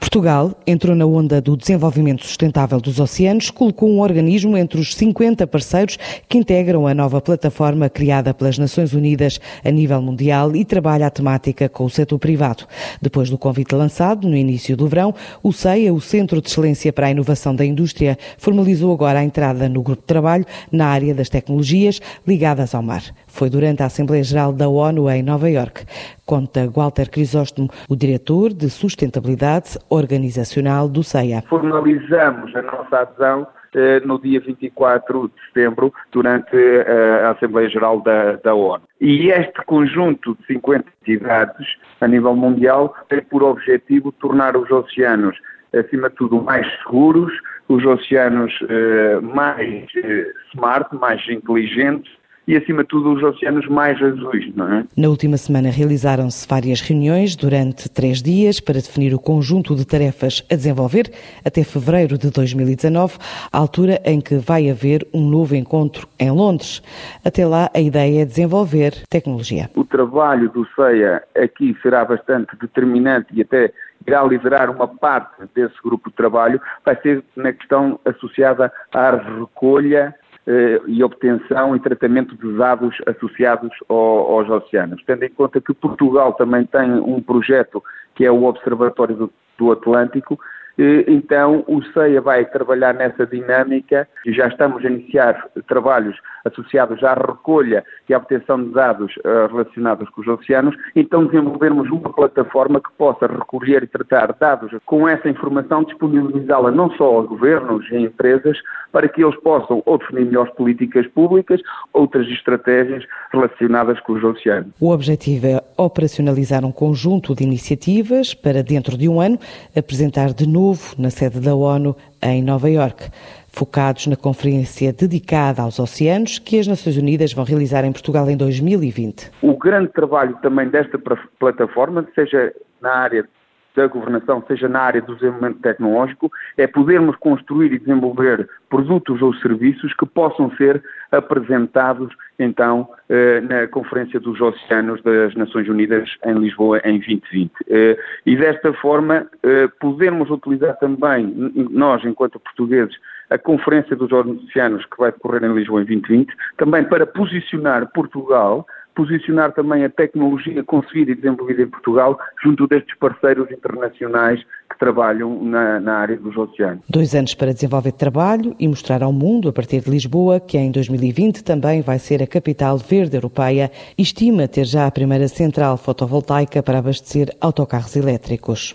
Portugal entrou na onda do desenvolvimento sustentável dos oceanos, colocou um organismo entre os 50 parceiros que integram a nova plataforma criada pelas Nações Unidas a nível mundial e trabalha a temática com o setor privado. Depois do convite lançado no início do verão, o CEIA, o Centro de Excelência para a Inovação da Indústria, formalizou agora a entrada no grupo de trabalho na área das tecnologias ligadas ao mar. Foi durante a Assembleia Geral da ONU em Nova Iorque. Conta Walter Crisóstomo, o diretor de sustentabilidade organizacional do CEIA. Formalizamos a nossa adesão eh, no dia 24 de setembro, durante eh, a Assembleia Geral da, da, ONU. E este conjunto de 50 entidades a nível mundial tem por objetivo tornar os oceanos, acima de tudo, mais seguros, os oceanos eh, mais smart, mais inteligentes e, acima de tudo, os oceanos mais azuis, não é? Na última semana realizaram-se várias reuniões durante três dias para definir o conjunto de tarefas a desenvolver até fevereiro de 2019, altura em que vai haver um novo encontro em Londres. Até lá, a ideia é desenvolver tecnologia. O trabalho do CEA aqui será bastante determinante e até irá liderar uma parte desse grupo de trabalho, vai ser na questão associada à recolha e obtenção e tratamento de dados associados ao, aos oceanos. Tendo em conta que Portugal também tem um projeto que é o Observatório do Atlântico, então, o CEIA vai trabalhar nessa dinâmica e já estamos a iniciar trabalhos associados à recolha e à obtenção de dados eh, relacionados com os oceanos. Então, desenvolvermos uma plataforma que possa recolher e tratar dados com essa informação, disponibilizá-la não só aos governos e empresas, para que eles possam ou definir melhores políticas públicas, outras estratégias relacionadas com os oceanos. O objetivo é operacionalizar um conjunto de iniciativas para, dentro de um ano, apresentar de novo na sede da ONU em Nova Iorque, focados na conferência dedicada aos oceanos que as Nações Unidas vão realizar em Portugal em 2020. O grande trabalho também desta plataforma, seja na área da governação, seja na área do desenvolvimento tecnológico, é podermos construir e desenvolver produtos ou serviços que possam ser apresentados, então, eh, na Conferência dos Oceanos das Nações Unidas em Lisboa em 2020. Eh, e desta forma, eh, podermos utilizar também, nós, enquanto portugueses, a Conferência dos Oceanos que vai decorrer em Lisboa em 2020, também para posicionar Portugal posicionar também a tecnologia concebida e desenvolvida em Portugal junto destes parceiros internacionais que trabalham na, na, área dos oceanos. Dois anos para desenvolver trabalho e mostrar ao mundo, a partir de Lisboa, que em 2020 também vai ser a capital verde europeia estima ter já a primeira central fotovoltaica para abastecer autocarros elétricos.